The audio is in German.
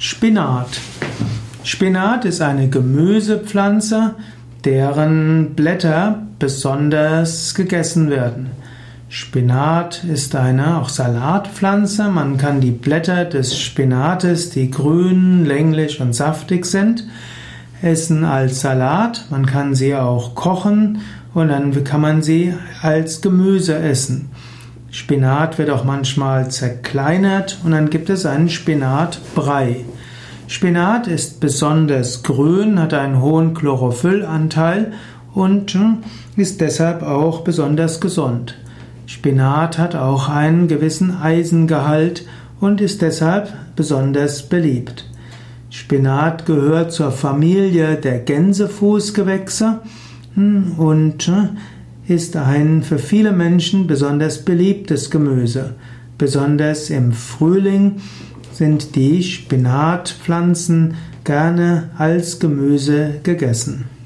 Spinat. Spinat ist eine Gemüsepflanze, deren Blätter besonders gegessen werden. Spinat ist eine auch Salatpflanze. Man kann die Blätter des Spinates, die grün, länglich und saftig sind, essen als Salat. Man kann sie auch kochen und dann kann man sie als Gemüse essen. Spinat wird auch manchmal zerkleinert und dann gibt es einen Spinatbrei. Spinat ist besonders grün, hat einen hohen Chlorophyllanteil und hm, ist deshalb auch besonders gesund. Spinat hat auch einen gewissen Eisengehalt und ist deshalb besonders beliebt. Spinat gehört zur Familie der Gänsefußgewächse hm, und hm, ist ein für viele Menschen besonders beliebtes Gemüse. Besonders im Frühling sind die Spinatpflanzen gerne als Gemüse gegessen.